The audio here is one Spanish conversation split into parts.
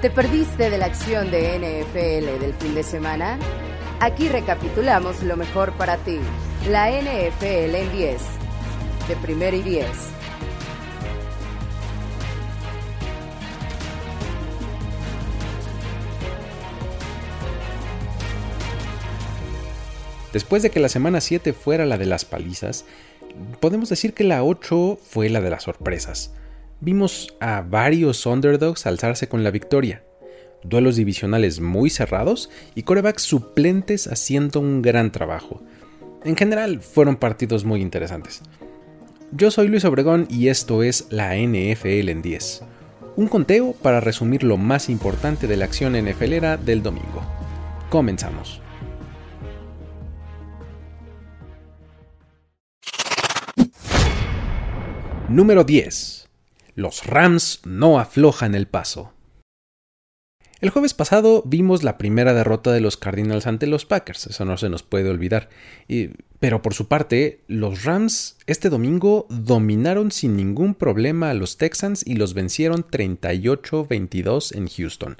¿Te perdiste de la acción de NFL del fin de semana? Aquí recapitulamos lo mejor para ti. La NFL en 10. De primero y 10. Después de que la semana 7 fuera la de las palizas, podemos decir que la 8 fue la de las sorpresas. Vimos a varios underdogs alzarse con la victoria, duelos divisionales muy cerrados y corebacks suplentes haciendo un gran trabajo. En general, fueron partidos muy interesantes. Yo soy Luis Obregón y esto es la NFL en 10. Un conteo para resumir lo más importante de la acción NFLera del domingo. Comenzamos. Número 10. Los Rams no aflojan el paso. El jueves pasado vimos la primera derrota de los Cardinals ante los Packers, eso no se nos puede olvidar. pero por su parte, los Rams este domingo dominaron sin ningún problema a los Texans y los vencieron 38-22 en Houston.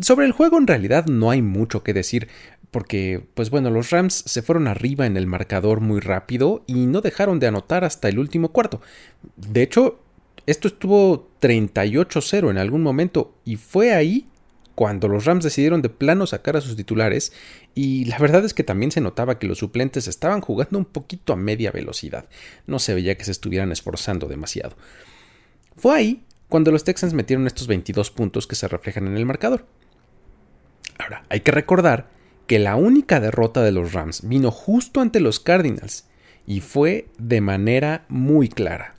Sobre el juego en realidad no hay mucho que decir, porque, pues bueno, los Rams se fueron arriba en el marcador muy rápido y no dejaron de anotar hasta el último cuarto. De hecho, esto estuvo 38-0 en algún momento y fue ahí cuando los Rams decidieron de plano sacar a sus titulares y la verdad es que también se notaba que los suplentes estaban jugando un poquito a media velocidad. No se veía que se estuvieran esforzando demasiado. Fue ahí cuando los Texans metieron estos 22 puntos que se reflejan en el marcador. Ahora, hay que recordar que la única derrota de los Rams vino justo ante los Cardinals y fue de manera muy clara.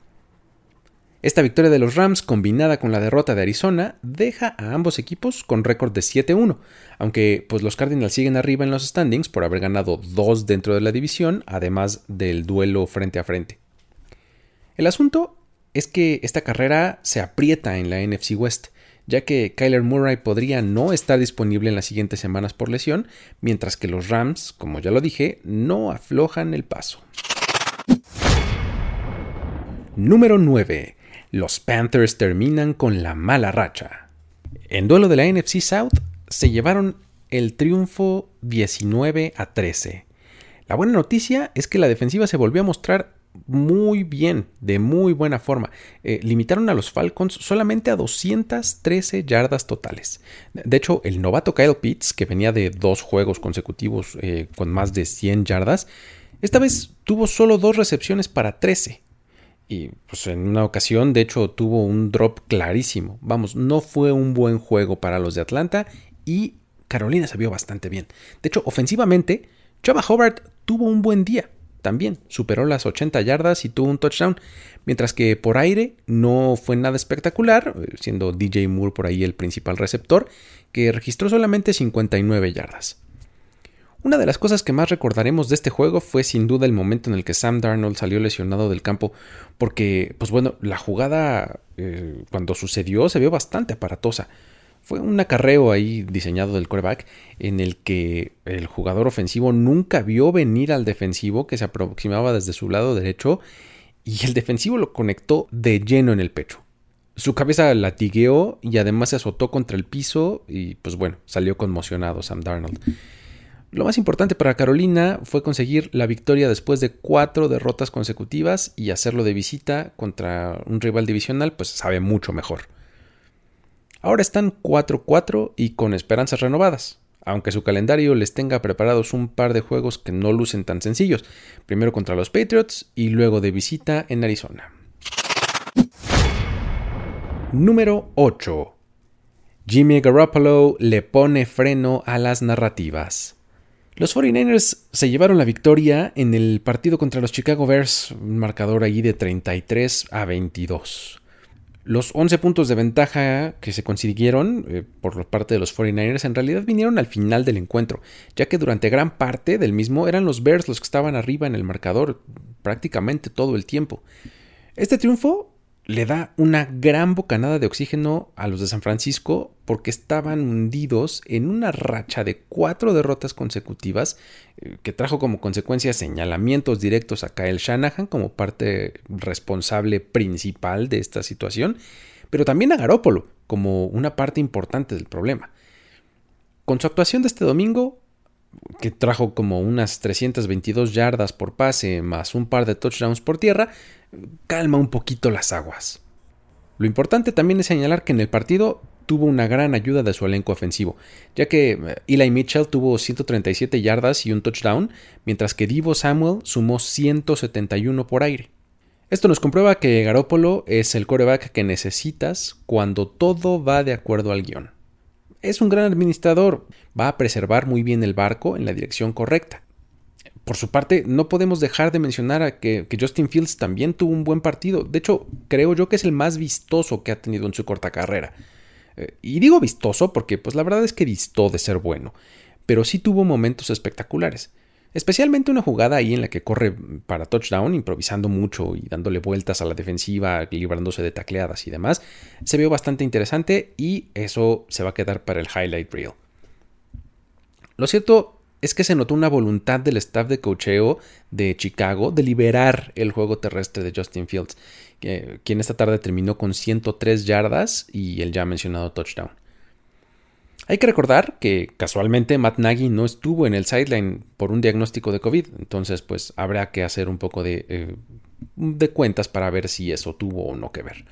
Esta victoria de los Rams combinada con la derrota de Arizona deja a ambos equipos con récord de 7-1, aunque pues los Cardinals siguen arriba en los standings por haber ganado dos dentro de la división, además del duelo frente a frente. El asunto es que esta carrera se aprieta en la NFC West, ya que Kyler Murray podría no estar disponible en las siguientes semanas por lesión, mientras que los Rams, como ya lo dije, no aflojan el paso. Número 9. Los Panthers terminan con la mala racha. En duelo de la NFC South se llevaron el triunfo 19 a 13. La buena noticia es que la defensiva se volvió a mostrar muy bien, de muy buena forma. Eh, limitaron a los Falcons solamente a 213 yardas totales. De hecho, el novato Kyle Pitts, que venía de dos juegos consecutivos eh, con más de 100 yardas, esta vez tuvo solo dos recepciones para 13. Y pues en una ocasión, de hecho, tuvo un drop clarísimo. Vamos, no fue un buen juego para los de Atlanta y Carolina se vio bastante bien. De hecho, ofensivamente, Chava Hobart tuvo un buen día también superó las 80 yardas y tuvo un touchdown, mientras que por aire no fue nada espectacular, siendo DJ Moore por ahí el principal receptor, que registró solamente 59 yardas. Una de las cosas que más recordaremos de este juego fue sin duda el momento en el que Sam Darnold salió lesionado del campo, porque, pues bueno, la jugada eh, cuando sucedió se vio bastante aparatosa. Fue un acarreo ahí diseñado del quarterback en el que el jugador ofensivo nunca vio venir al defensivo que se aproximaba desde su lado derecho y el defensivo lo conectó de lleno en el pecho. Su cabeza latigueó y además se azotó contra el piso y pues bueno, salió conmocionado Sam Darnold. Lo más importante para Carolina fue conseguir la victoria después de cuatro derrotas consecutivas y hacerlo de visita contra un rival divisional pues sabe mucho mejor. Ahora están 4-4 y con esperanzas renovadas, aunque su calendario les tenga preparados un par de juegos que no lucen tan sencillos, primero contra los Patriots y luego de visita en Arizona. Número 8. Jimmy Garoppolo le pone freno a las narrativas. Los 49ers se llevaron la victoria en el partido contra los Chicago Bears, un marcador allí de 33 a 22. Los 11 puntos de ventaja que se consiguieron eh, por parte de los 49ers en realidad vinieron al final del encuentro, ya que durante gran parte del mismo eran los Bears los que estaban arriba en el marcador prácticamente todo el tiempo. Este triunfo le da una gran bocanada de oxígeno a los de San Francisco porque estaban hundidos en una racha de cuatro derrotas consecutivas eh, que trajo como consecuencia señalamientos directos a Kyle Shanahan como parte responsable principal de esta situación, pero también a Garópolo, como una parte importante del problema. Con su actuación de este domingo, que trajo como unas 322 yardas por pase más un par de touchdowns por tierra, calma un poquito las aguas. Lo importante también es señalar que en el partido tuvo una gran ayuda de su elenco ofensivo, ya que eh, Eli Mitchell tuvo 137 yardas y un touchdown, mientras que Divo Samuel sumó 171 por aire. Esto nos comprueba que Garoppolo es el coreback que necesitas cuando todo va de acuerdo al guion. Es un gran administrador, va a preservar muy bien el barco en la dirección correcta. Por su parte, no podemos dejar de mencionar a que, Justin Fields también tuvo un buen partido. De hecho, creo yo que es el más vistoso que ha tenido en su corta carrera. Eh, y digo vistoso porque, pues la verdad es que distó de ser bueno, pero sí tuvo momentos espectaculares. Especialmente una jugada ahí en la que corre para touchdown, improvisando mucho y dándole vueltas a la defensiva, librándose de tacleadas y demás, se vio bastante interesante y eso se va a quedar para el highlight reel. Lo cierto es que se notó una voluntad del staff de cocheo de Chicago de liberar el juego terrestre de Justin Fields, quien esta tarde terminó con 103 yardas y el ya mencionado touchdown. Hay que recordar que casualmente Matt Nagy no estuvo en el sideline por un diagnóstico de COVID, entonces pues habrá que hacer un poco de, eh, de cuentas para ver si eso tuvo o no que ver.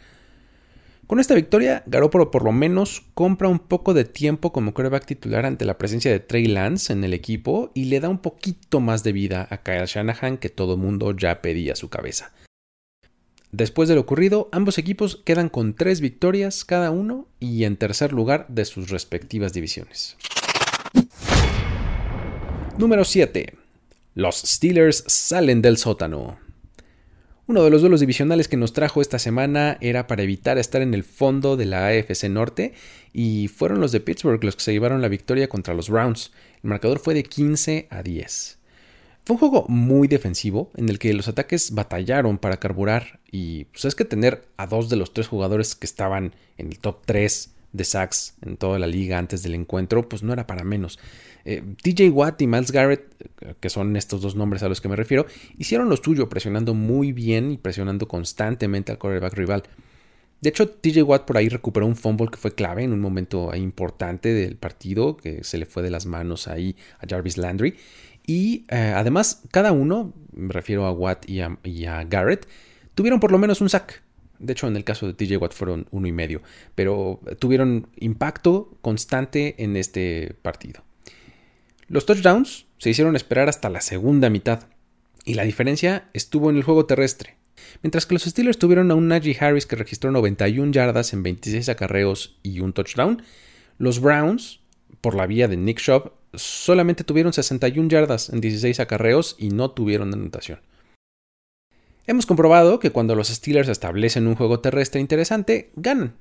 Con esta victoria, Garoppolo por lo menos compra un poco de tiempo como quarterback titular ante la presencia de Trey Lance en el equipo y le da un poquito más de vida a Kyle Shanahan que todo mundo ya pedía su cabeza. Después de lo ocurrido, ambos equipos quedan con tres victorias cada uno y en tercer lugar de sus respectivas divisiones. Número 7. Los Steelers salen del sótano. Uno de los duelos divisionales que nos trajo esta semana era para evitar estar en el fondo de la AFC Norte y fueron los de Pittsburgh los que se llevaron la victoria contra los Browns. El marcador fue de 15 a 10. Fue un juego muy defensivo en el que los ataques batallaron para carburar y pues es que tener a dos de los tres jugadores que estaban en el top 3 de sacks en toda la liga antes del encuentro, pues no era para menos. Eh, TJ Watt y Miles Garrett, eh, que son estos dos nombres a los que me refiero, hicieron lo suyo presionando muy bien y presionando constantemente al quarterback rival. De hecho, TJ Watt por ahí recuperó un fumble que fue clave en un momento importante del partido, que se le fue de las manos ahí a Jarvis Landry. Y eh, además, cada uno, me refiero a Watt y a, y a Garrett, tuvieron por lo menos un sack. De hecho, en el caso de TJ Watt fueron uno y medio, pero tuvieron impacto constante en este partido. Los touchdowns se hicieron esperar hasta la segunda mitad, y la diferencia estuvo en el juego terrestre. Mientras que los Steelers tuvieron a un Najee Harris que registró 91 yardas en 26 acarreos y un touchdown, los Browns, por la vía de Nick Shop, solamente tuvieron 61 yardas en 16 acarreos y no tuvieron anotación. Hemos comprobado que cuando los Steelers establecen un juego terrestre interesante, ganan,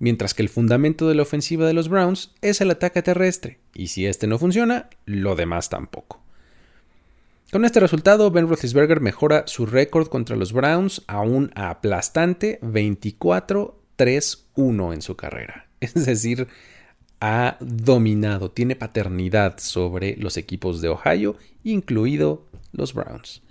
mientras que el fundamento de la ofensiva de los Browns es el ataque terrestre, y si este no funciona, lo demás tampoco. Con este resultado, Ben Roethlisberger mejora su récord contra los Browns a un aplastante 24-3-1 en su carrera. Es decir, ha dominado, tiene paternidad sobre los equipos de Ohio, incluido los Browns.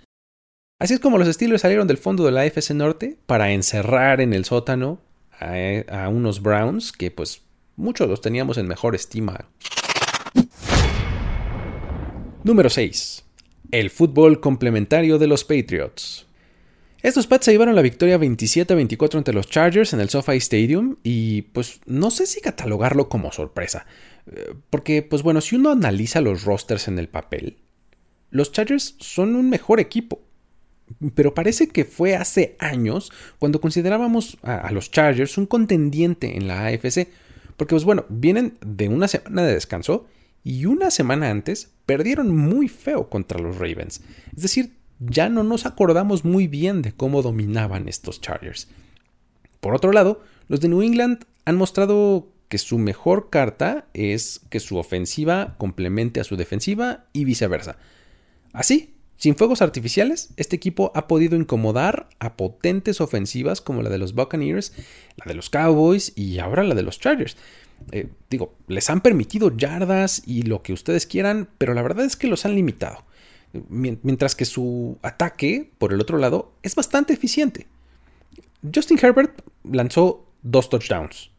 Así es como los Steelers salieron del fondo de la AFC Norte para encerrar en el sótano a, unos Browns que pues muchos los teníamos en mejor estima. Número 6. El fútbol complementario de los Patriots. Estos Pats se llevaron la victoria 27-24 ante los Chargers en el SoFi Stadium y pues no sé si catalogarlo como sorpresa. Eh, porque pues bueno, si uno analiza los rosters en el papel, los Chargers son un mejor equipo pero parece que fue hace años cuando considerábamos a, los Chargers un contendiente en la AFC. Porque, pues bueno, vienen de una semana de descanso y una semana antes perdieron muy feo contra los Ravens. Es decir, ya no nos acordamos muy bien de cómo dominaban estos Chargers. Por otro lado, los de New England han mostrado que su mejor carta es que su ofensiva complemente a su defensiva y viceversa. Así, sin fuegos artificiales, este equipo ha podido incomodar a potentes ofensivas como la de los Buccaneers, la de los Cowboys y ahora la de los Chargers. Eh, digo, les han permitido yardas y lo que ustedes quieran, pero la verdad es que los han limitado. Mientras que su ataque, por el otro lado, es bastante eficiente. Justin Herbert lanzó dos touchdowns.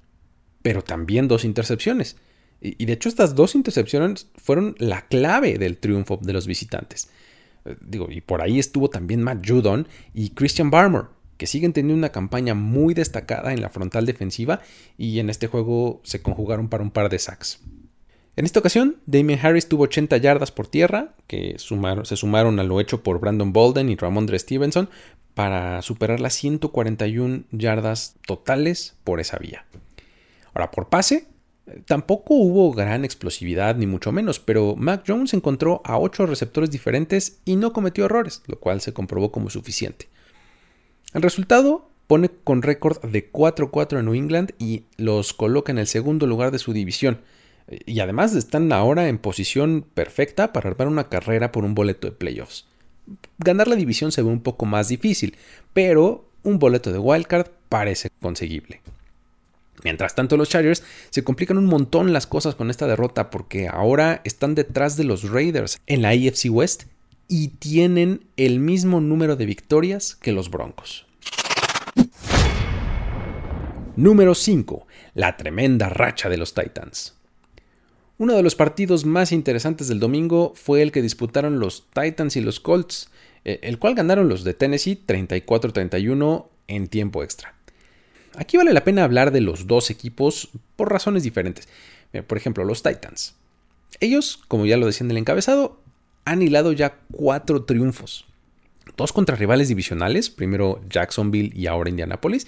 pero también dos intercepciones. Y, de hecho estas dos intercepciones fueron la clave del triunfo de los visitantes. Digo, y por ahí estuvo también Matt Judon y Christian Barmer, que siguen teniendo una campaña muy destacada en la frontal defensiva y en este juego se conjugaron para un par de sacks. En esta ocasión, Damien Harris tuvo 80 yardas por tierra, que se sumaron a lo hecho por Brandon Bolden y Ramondre Stevenson, para superar las 141 yardas totales por esa vía. Ahora, por pase, tampoco hubo gran explosividad, ni mucho menos, pero Mac Jones encontró a 8 receptores diferentes y no cometió errores, lo cual se comprobó como suficiente. El resultado pone con récord de 4-4 en New England y los coloca en el segundo lugar de su división. Y además están ahora en posición perfecta para armar una carrera por un boleto de playoffs. Ganar la división se ve un poco más difícil, pero un boleto de wildcard parece conseguible. Mientras tanto, los Chargers se complican un montón las cosas con esta derrota porque ahora están detrás de los Raiders en la AFC West y tienen el mismo número de victorias que los Broncos. Número 5. La tremenda racha de los Titans. Uno de los partidos más interesantes del domingo fue el que disputaron los Titans y los Colts, eh, el cual ganaron los de Tennessee 34-31 en tiempo extra. Aquí vale la pena hablar de los dos equipos por razones diferentes. Por ejemplo, los Titans. Ellos, como ya lo decían en el encabezado, han hilado ya cuatro triunfos. Dos contra rivales divisionales, primero Jacksonville y ahora Indianapolis,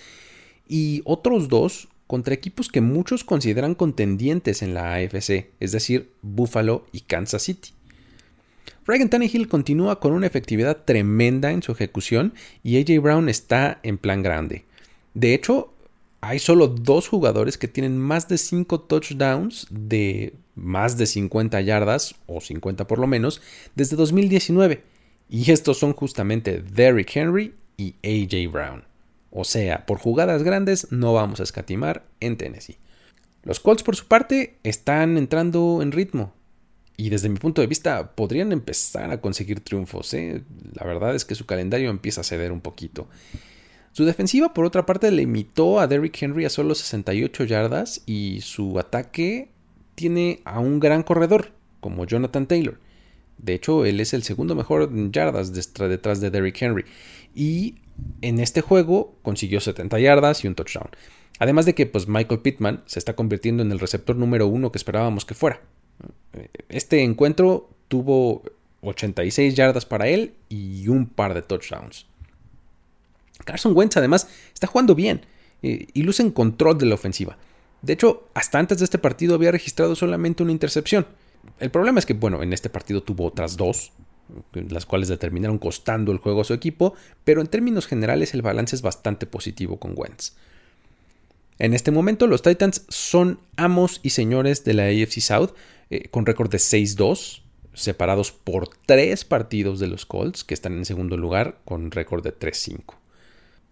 y otros dos contra equipos que muchos consideran contendientes en la AFC, es decir, Buffalo y Kansas City. Reagan Tannehill continúa con una efectividad tremenda en su ejecución y AJ Brown está en plan grande. De hecho, hay solo dos jugadores que tienen más de 5 touchdowns de más de 50 yardas, o 50 por lo menos, desde 2019. Y estos son justamente Derrick Henry y AJ Brown. O sea, por jugadas grandes no vamos a escatimar en Tennessee. Los Colts por su parte están entrando en ritmo y desde mi punto de vista podrían empezar a conseguir triunfos. ¿eh? La verdad es que su calendario empieza a ceder un poquito. Su defensiva por otra parte limitó a Derrick Henry a solo 68 yardas y su ataque tiene a un gran corredor como Jonathan Taylor. De hecho, él es el segundo mejor en yardas detrás de Derrick Henry. Y en este juego consiguió 70 yardas y un touchdown. Además de que pues, Michael Pittman se está convirtiendo en el receptor número uno que esperábamos que fuera. Este encuentro tuvo 86 yardas para él y un par de touchdowns. Carson Wentz además está jugando bien eh, y luce en control de la ofensiva. De hecho, hasta antes de este partido había registrado solamente una intercepción. El problema es que, bueno, en este partido tuvo otras dos, las cuales determinaron costando el juego a su equipo, pero en términos generales el balance es bastante positivo con Wentz. En este momento los Titans son amos y señores de la AFC South eh, con récord de 6-2, separados por tres partidos de los Colts, que están en segundo lugar con récord de 3-5.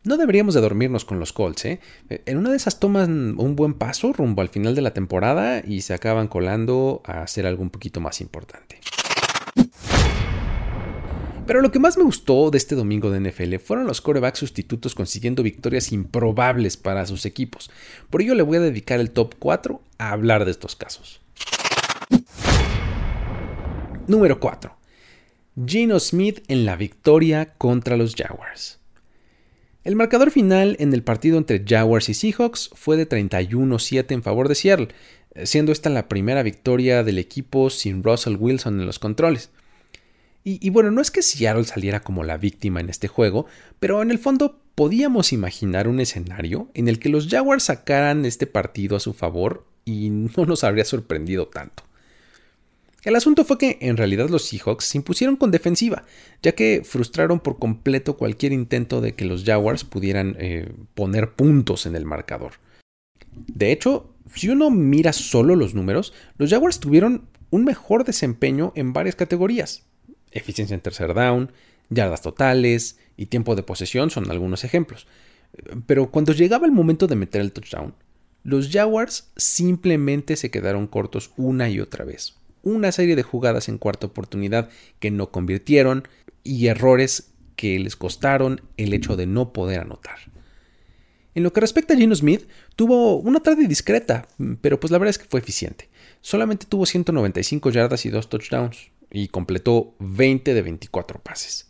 No deberíamos de dormirnos con los Colts, ¿eh? En una de esas toman un buen paso rumbo al final de la temporada y se acaban colando a hacer algo un poquito más importante. Pero lo que más me gustó de este domingo de NFL fueron los corebacks sustitutos consiguiendo victorias improbables para sus equipos. Por ello le voy a dedicar el top 4 a hablar de estos casos. Número 4. Gino Smith en la victoria contra los Jaguars. El marcador final en el partido entre Jaguars y Seahawks fue de 31-7 en favor de Seattle, siendo esta la primera victoria del equipo sin Russell Wilson en los controles. Y, bueno, no es que Seattle saliera como la víctima en este juego, pero en el fondo podíamos imaginar un escenario en el que los Jaguars sacaran este partido a su favor y no nos habría sorprendido tanto. El asunto fue que en realidad los Seahawks se impusieron con defensiva, ya que frustraron por completo cualquier intento de que los Jaguars pudieran eh, poner puntos en el marcador. De hecho, si uno mira solo los números, los Jaguars tuvieron un mejor desempeño en varias categorías. Eficiencia en tercer down, yardas totales y tiempo de posesión son algunos ejemplos. Pero cuando llegaba el momento de meter el touchdown, los Jaguars simplemente se quedaron cortos una y otra vez una serie de jugadas en cuarta oportunidad que no convirtieron y errores que les costaron el hecho de no poder anotar. En lo que respecta a Gino Smith, tuvo una tarde discreta, pero pues la verdad es que fue eficiente. Solamente tuvo 195 yardas y 2 touchdowns, y completó 20 de 24 pases.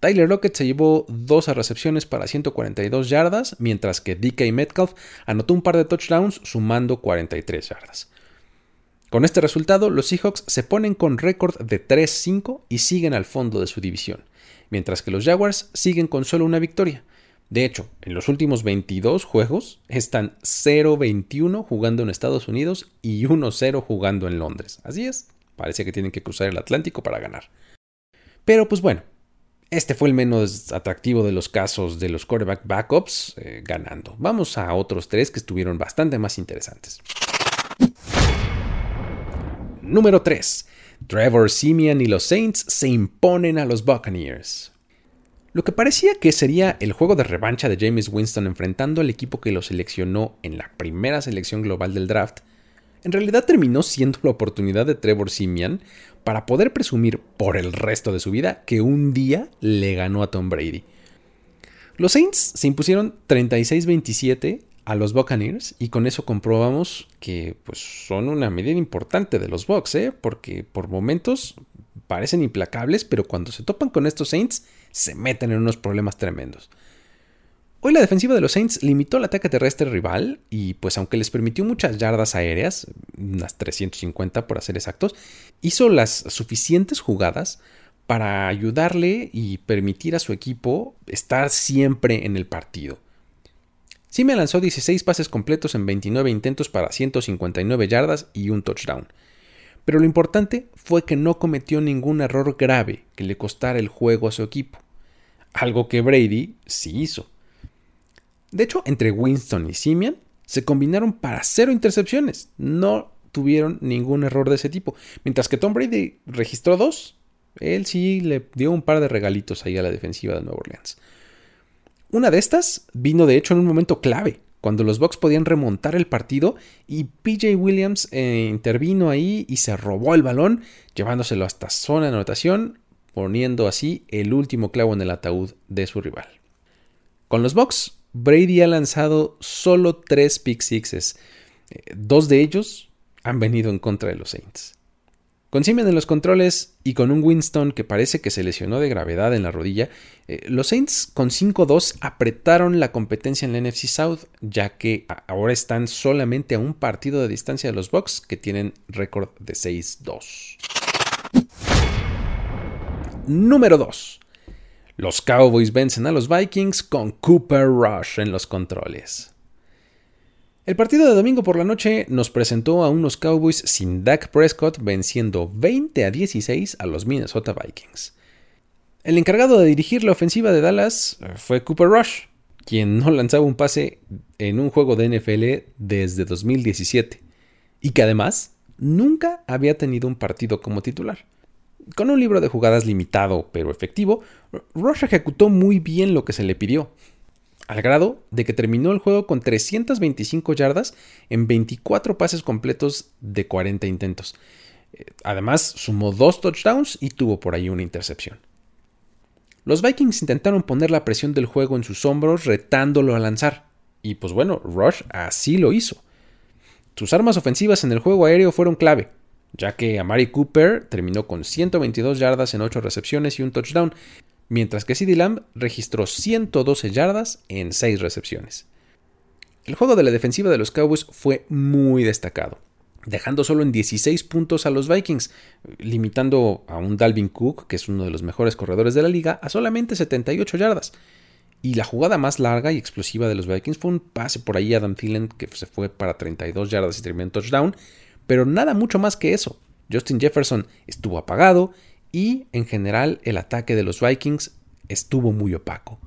Tyler Lockett se llevó 12 recepciones para 142 yardas, mientras que DK Metcalf anotó un par de touchdowns sumando 43 yardas. Con este resultado, los Seahawks se ponen con récord de 3-5 y siguen al fondo de su división, mientras que los Jaguars siguen con solo una victoria. De hecho, en los últimos 22 juegos están 0-21 jugando en Estados Unidos y 1-0 jugando en Londres. Así es, parece que tienen que cruzar el Atlántico para ganar. Pero pues bueno, este fue el menos atractivo de los casos de los quarterback backups eh, ganando. Vamos a otros tres que estuvieron bastante más interesantes. Número 3. Trevor Simeon y los Saints se imponen a los Buccaneers. Lo que parecía que sería el juego de revancha de James Winston enfrentando al equipo que lo seleccionó en la primera selección global del draft, en realidad terminó siendo la oportunidad de Trevor Simeon para poder presumir por el resto de su vida que un día le ganó a Tom Brady. Los Saints se impusieron 36-27 a los Buccaneers y con eso comprobamos que pues, son una medida importante de los Bucks, ¿eh? porque por momentos parecen implacables, pero cuando se topan con estos Saints se meten en unos problemas tremendos. Hoy la defensiva de los Saints limitó el ataque terrestre rival y pues aunque les permitió muchas yardas aéreas, unas 350 por ser exactos, hizo las suficientes jugadas para ayudarle y permitir a su equipo estar siempre en el partido. Sí me lanzó 16 pases completos en 29 intentos para 159 yardas y un touchdown. Pero lo importante fue que no cometió ningún error grave que le costara el juego a su equipo. Algo que Brady sí hizo. De hecho, entre Winston y Simeon se combinaron para cero intercepciones. No tuvieron ningún error de ese tipo. Mientras que Tom Brady registró dos, él sí le dio un par de regalitos ahí a la defensiva de Nueva Orleans. Una de estas vino de hecho en un momento clave, cuando los Bucks podían remontar el partido y PJ Williams eh, intervino ahí y se robó el balón, llevándoselo hasta zona de anotación, poniendo así el último clavo en el ataúd de su rival. Con los Bucks Brady ha lanzado solo tres pick sixes. Eh, dos de ellos han venido en contra de los Saints. Con Simeon en los controles y con un Winston que parece que se lesionó de gravedad en la rodilla, eh, los Saints con 5-2 apretaron la competencia en la NFC South, ya que ahora están solamente a un partido de distancia de los Bucks, que tienen récord de 6-2. Número 2. Los Cowboys vencen a los Vikings con Cooper Rush en los controles. El partido de domingo por la noche nos presentó a unos Cowboys sin Dak Prescott venciendo 20 a 16 a los Minnesota Vikings. El encargado de dirigir la ofensiva de Dallas fue Cooper Rush, quien no lanzaba un pase en un juego de NFL desde 2017 y que además nunca había tenido un partido como titular. Con un libro de jugadas limitado pero efectivo, Rush ejecutó muy bien lo que se le pidió, al grado de que terminó el juego con 325 yardas en 24 pases completos de 40 intentos. Eh, además, sumó dos touchdowns y tuvo por ahí una intercepción. Los Vikings intentaron poner la presión del juego en sus hombros retándolo a lanzar. Y pues bueno, Rush así lo hizo. Sus armas ofensivas en el juego aéreo fueron clave ya que Amari Cooper terminó con 122 yardas en 8 recepciones y un touchdown, mientras que CeeDee Lamb registró 112 yardas en 6 recepciones. El juego de la defensiva de los Cowboys fue muy destacado, dejando solo en 16 puntos a los Vikings, limitando a un Dalvin Cook, que es uno de los mejores corredores de la liga, a solamente 78 yardas. Y la jugada más larga y explosiva de los Vikings fue un pase por ahí a Adam Thielen que se fue para 32 yardas y terminó en touchdown, pero nada mucho más que eso. Justin Jefferson estuvo apagado y en general el ataque de los Vikings estuvo muy opaco.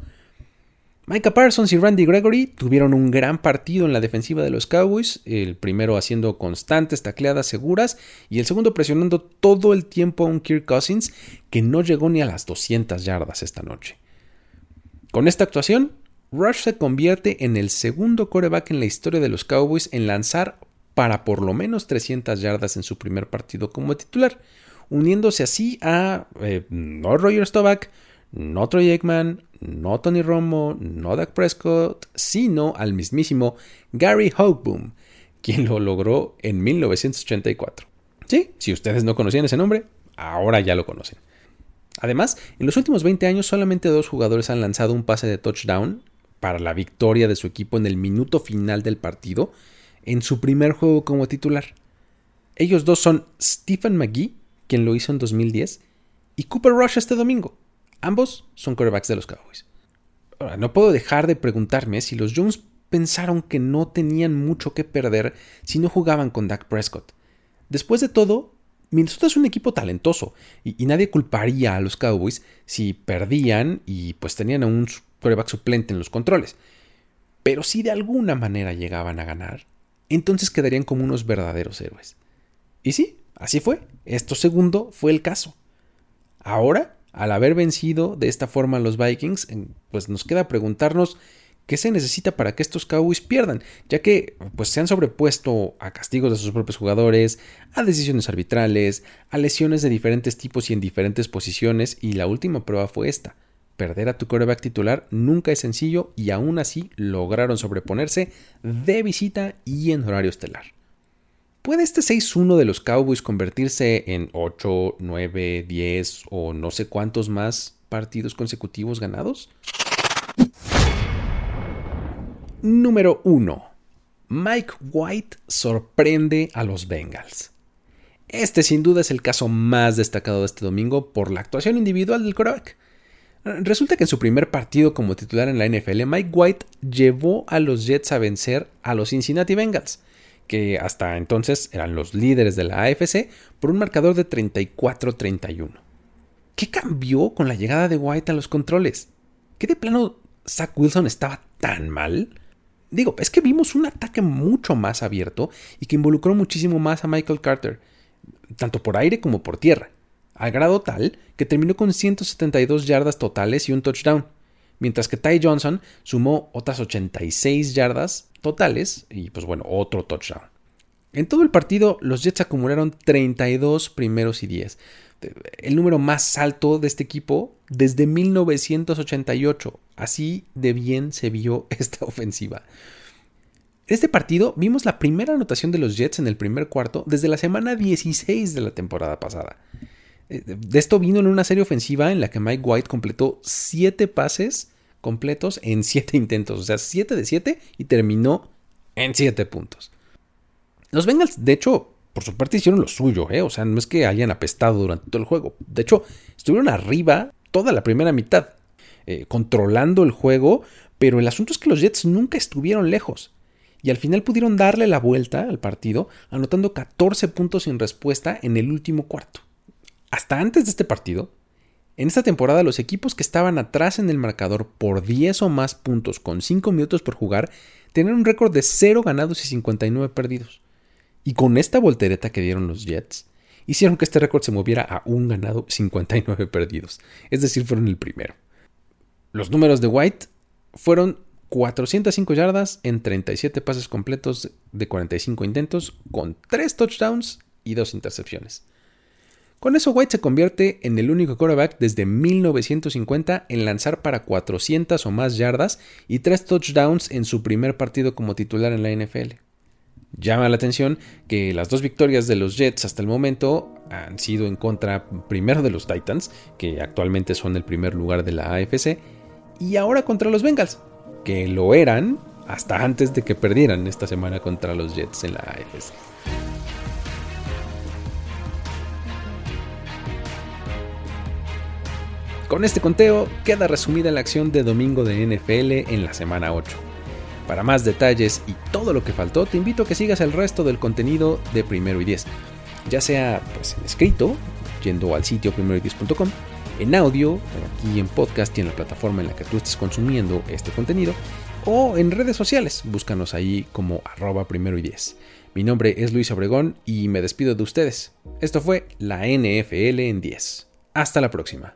Micah Parsons y Randy Gregory tuvieron un gran partido en la defensiva de los Cowboys, el primero haciendo constantes tacleadas seguras y el segundo presionando todo el tiempo a un Kirk Cousins que no llegó ni a las 200 yardas esta noche. Con esta actuación, Rush se convierte en el segundo coreback en la historia de los Cowboys en lanzar para por lo menos 300 yardas en su primer partido como titular, uniéndose así a eh, no Roger Staubach, no Troy Aikman, no Tony Romo, no Dak Prescott, sino al mismísimo Gary Hoagboom, quien lo logró en 1984. Sí, si ustedes no conocían ese nombre, ahora ya lo conocen. Además, en los últimos 20 años solamente dos jugadores han lanzado un pase de touchdown para la victoria de su equipo en el minuto final del partido en su primer juego como titular. Ellos dos son Stephen McGee, quien lo hizo en 2010, y Cooper Rush este domingo. Ambos son quarterbacks de los Cowboys. Ahora, no puedo dejar de preguntarme si los Jones pensaron que no tenían mucho que perder si no jugaban con Dak Prescott. Después de todo, Minnesota es un equipo talentoso y, nadie culparía a los Cowboys si perdían y pues tenían a un quarterback suplente en los controles. Pero si de alguna manera llegaban a ganar, entonces quedarían como unos verdaderos héroes. Y sí, así fue. Esto segundo fue el caso. Ahora, al haber vencido de esta forma a los Vikings, pues nos queda preguntarnos qué se necesita para que estos Cowboys pierdan, ya que pues se han sobrepuesto a castigos de sus propios jugadores, a decisiones arbitrales, a lesiones de diferentes tipos y en diferentes posiciones, y la última prueba fue esta. Perder a tu quarterback titular nunca es sencillo y aún así lograron sobreponerse de visita y en horario estelar. ¿Puede este 6-1 de los Cowboys convertirse en 8, 9, 10 o no sé cuántos más partidos consecutivos ganados? Número 1. Mike White sorprende a los Bengals. Este sin duda es el caso más destacado de este domingo por la actuación individual del quarterback. Resulta que en su primer partido como titular en la NFL, Mike White llevó a los Jets a vencer a los Cincinnati Bengals que hasta entonces eran los líderes de la AFC, por un marcador de 34-31. ¿Qué cambió con la llegada de White a los controles? ¿Qué de plano Zach Wilson estaba tan mal? Digo, es que vimos un ataque mucho más abierto y que involucró muchísimo más a Michael Carter, tanto por aire como por tierra, al grado tal que terminó con 172 yardas totales y un touchdown mientras que Ty Johnson sumó otras 86 yardas totales y pues bueno, otro touchdown. En todo el partido los Jets acumularon 32 primeros y 10, el número más alto de este equipo desde 1988. Así de bien se vio esta ofensiva. En este partido vimos la primera anotación de los Jets en el primer cuarto desde la semana 16 de la temporada pasada. Eh, de esto vino en una serie ofensiva en la que Mike White completó 7 pases completos en 7 intentos, o sea, 7 de 7 y terminó en 7 puntos. Los Bengals, de hecho, por su parte hicieron lo suyo, ¿eh? o sea, no es que hayan apestado durante todo el juego. De hecho, estuvieron arriba toda la primera mitad, eh, controlando el juego, pero el asunto es que los Jets nunca estuvieron lejos. Y al final pudieron darle la vuelta al partido, anotando 14 puntos sin respuesta en el último cuarto. Hasta antes de este partido, en esta temporada los equipos que estaban atrás en el marcador por 10 o más puntos con 5 minutos por jugar tenían un récord de 0 ganados y 59 perdidos. Y con esta voltereta que dieron los Jets, hicieron que este récord se moviera a un ganado 59 perdidos. Es decir, fueron el primero. Los números de White fueron 405 yardas en 37 pases completos de 45 intentos, con 3 touchdowns y 2 intercepciones. Con eso White se convierte en el único quarterback desde 1950 en lanzar para 400 o más yardas y 3 touchdowns en su primer partido como titular en la NFL. Llama la atención que las dos victorias de los Jets hasta el momento han sido en contra primero de los Titans, que actualmente son el primer lugar de la AFC, y ahora contra los Bengals, que lo eran hasta antes de que perdieran esta semana contra los Jets en la AFC. Con este conteo queda resumida la acción de domingo de NFL en la semana 8. Para más detalles y todo lo que faltó, te invito a que sigas el resto del contenido de Primero y 10, ya sea pues, en escrito, yendo al sitio primero10.com, en audio, aquí en podcast y en la plataforma en la que tú estés consumiendo este contenido, o en redes sociales, búscanos ahí como arroba primero y 10. Mi nombre es Luis Obregón y me despido de ustedes. Esto fue la NFL en 10. Hasta la próxima.